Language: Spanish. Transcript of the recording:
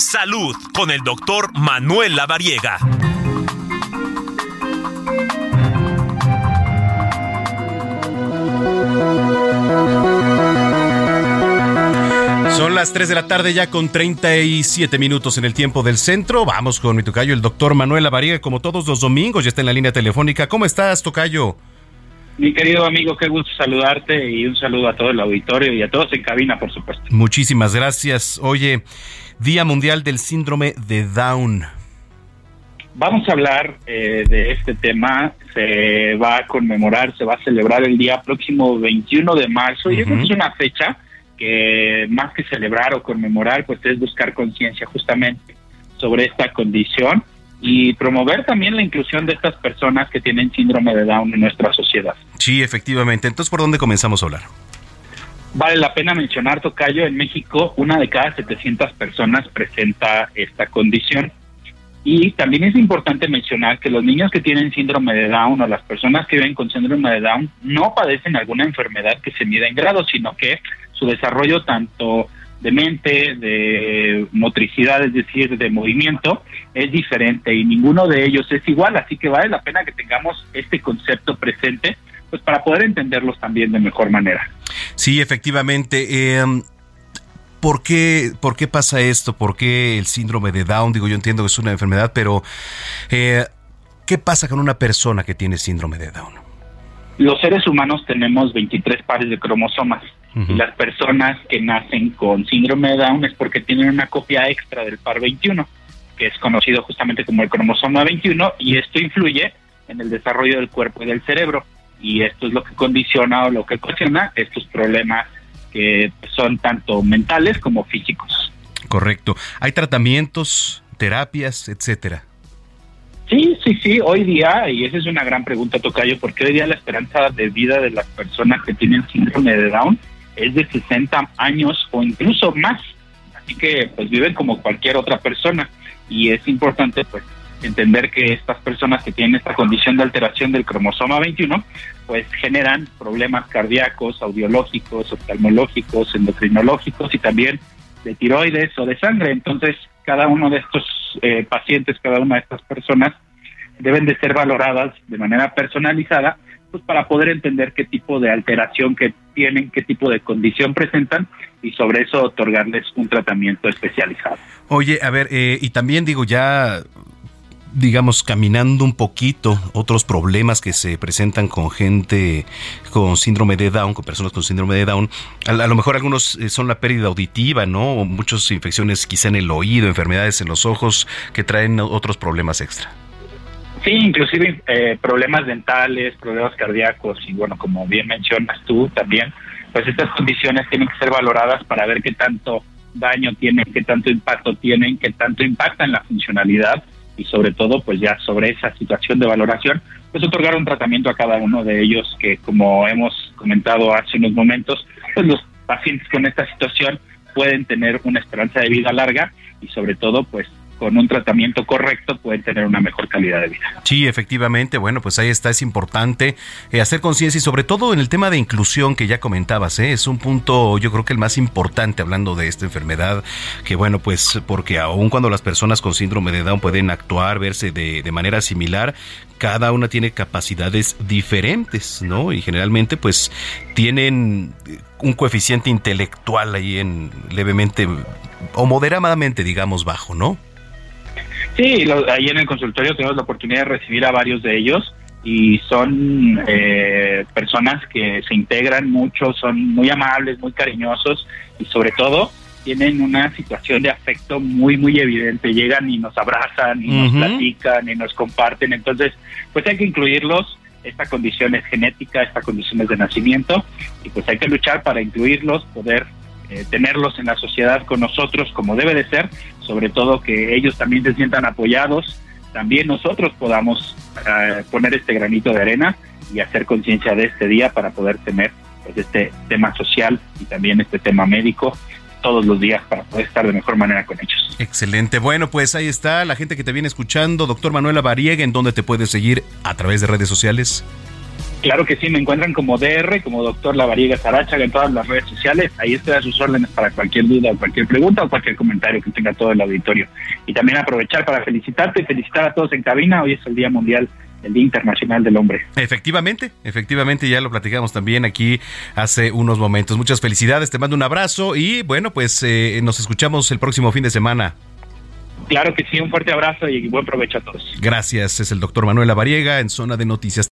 Salud con el doctor Manuel Lavariega. Son las 3 de la tarde ya con 37 minutos en el tiempo del centro. Vamos con mi tocayo, el doctor Manuel Lavariega, como todos los domingos, ya está en la línea telefónica. ¿Cómo estás, tocayo? Mi querido amigo, qué gusto saludarte y un saludo a todo el auditorio y a todos en cabina, por supuesto. Muchísimas gracias. Oye, Día Mundial del Síndrome de Down. Vamos a hablar eh, de este tema. Se va a conmemorar, se va a celebrar el día próximo 21 de marzo y es una fecha que más que celebrar o conmemorar, pues es buscar conciencia justamente sobre esta condición y promover también la inclusión de estas personas que tienen síndrome de Down en nuestra sociedad. Sí, efectivamente. Entonces, ¿por dónde comenzamos a hablar? Vale la pena mencionar, Tocayo, en México una de cada 700 personas presenta esta condición. Y también es importante mencionar que los niños que tienen síndrome de Down o las personas que viven con síndrome de Down no padecen alguna enfermedad que se mida en grado, sino que su desarrollo tanto de mente, de motricidad, es decir, de movimiento, es diferente y ninguno de ellos es igual, así que vale la pena que tengamos este concepto presente, pues para poder entenderlos también de mejor manera. Sí, efectivamente. Eh, ¿Por qué, ¿Por qué pasa esto? ¿Por qué el síndrome de Down? Digo, yo entiendo que es una enfermedad, pero eh, ¿qué pasa con una persona que tiene síndrome de Down? Los seres humanos tenemos 23 pares de cromosomas y las personas que nacen con síndrome de Down es porque tienen una copia extra del par 21, que es conocido justamente como el cromosoma 21 y esto influye en el desarrollo del cuerpo y del cerebro y esto es lo que condiciona o lo que ocasiona estos problemas que son tanto mentales como físicos. Correcto. ¿Hay tratamientos, terapias, etcétera? Sí, sí, sí, hoy día, y esa es una gran pregunta, Tocayo, porque hoy día la esperanza de vida de las personas que tienen síndrome de Down es de 60 años o incluso más. Así que pues viven como cualquier otra persona y es importante pues entender que estas personas que tienen esta condición de alteración del cromosoma 21, pues generan problemas cardíacos, audiológicos, oftalmológicos, endocrinológicos y también de tiroides o de sangre. Entonces, cada uno de estos eh, pacientes, cada una de estas personas deben de ser valoradas de manera personalizada, pues para poder entender qué tipo de alteración que tienen, qué tipo de condición presentan y sobre eso otorgarles un tratamiento especializado. Oye, a ver, eh, y también digo, ya digamos, caminando un poquito otros problemas que se presentan con gente con síndrome de Down, con personas con síndrome de Down. A, lo mejor algunos eh, son la pérdida auditiva, ¿no? O muchas infecciones quizá en el oído, enfermedades en los ojos que traen otros problemas extra. Sí, inclusive eh, problemas dentales, problemas cardíacos y bueno, como bien mencionas tú también, pues estas condiciones tienen que ser valoradas para ver qué tanto daño tienen, qué tanto impacto tienen, qué tanto impactan la funcionalidad y sobre todo pues ya sobre esa situación de valoración pues otorgar un tratamiento a cada uno de ellos que como hemos comentado hace unos momentos pues los pacientes con esta situación pueden tener una esperanza de vida larga y sobre todo pues con un tratamiento correcto pueden tener una mejor calidad de vida. Sí, efectivamente, bueno, pues ahí está, es importante eh, hacer conciencia y sobre todo en el tema de inclusión que ya comentabas, ¿eh? es un punto yo creo que el más importante hablando de esta enfermedad, que bueno, pues porque aun cuando las personas con síndrome de Down pueden actuar, verse de, de manera similar, cada una tiene capacidades diferentes, ¿no? Y generalmente pues tienen un coeficiente intelectual ahí en levemente o moderadamente, digamos, bajo, ¿no? Sí, ahí en el consultorio tenemos la oportunidad de recibir a varios de ellos y son eh, personas que se integran mucho, son muy amables, muy cariñosos y sobre todo tienen una situación de afecto muy, muy evidente. Llegan y nos abrazan y nos platican y nos comparten. Entonces, pues hay que incluirlos. Esta condición es genética, esta condición es de nacimiento y pues hay que luchar para incluirlos, poder eh, tenerlos en la sociedad con nosotros como debe de ser, sobre todo que ellos también se sientan apoyados, también nosotros podamos eh, poner este granito de arena y hacer conciencia de este día para poder tener pues, este tema social y también este tema médico todos los días para poder estar de mejor manera con ellos. Excelente. Bueno, pues ahí está la gente que te viene escuchando. Doctor Manuela Variega, ¿en dónde te puedes seguir a través de redes sociales? Claro que sí, me encuentran como DR, como doctor Lavariega Sarachaga en todas las redes sociales. Ahí estoy a sus órdenes para cualquier duda, cualquier pregunta o cualquier comentario que tenga todo el auditorio. Y también aprovechar para felicitarte y felicitar a todos en cabina. Hoy es el Día Mundial el Día Internacional del Hombre. Efectivamente, efectivamente, ya lo platicamos también aquí hace unos momentos. Muchas felicidades, te mando un abrazo y bueno, pues eh, nos escuchamos el próximo fin de semana. Claro que sí, un fuerte abrazo y buen provecho a todos. Gracias, es el doctor Manuel Lavariega en Zona de Noticias.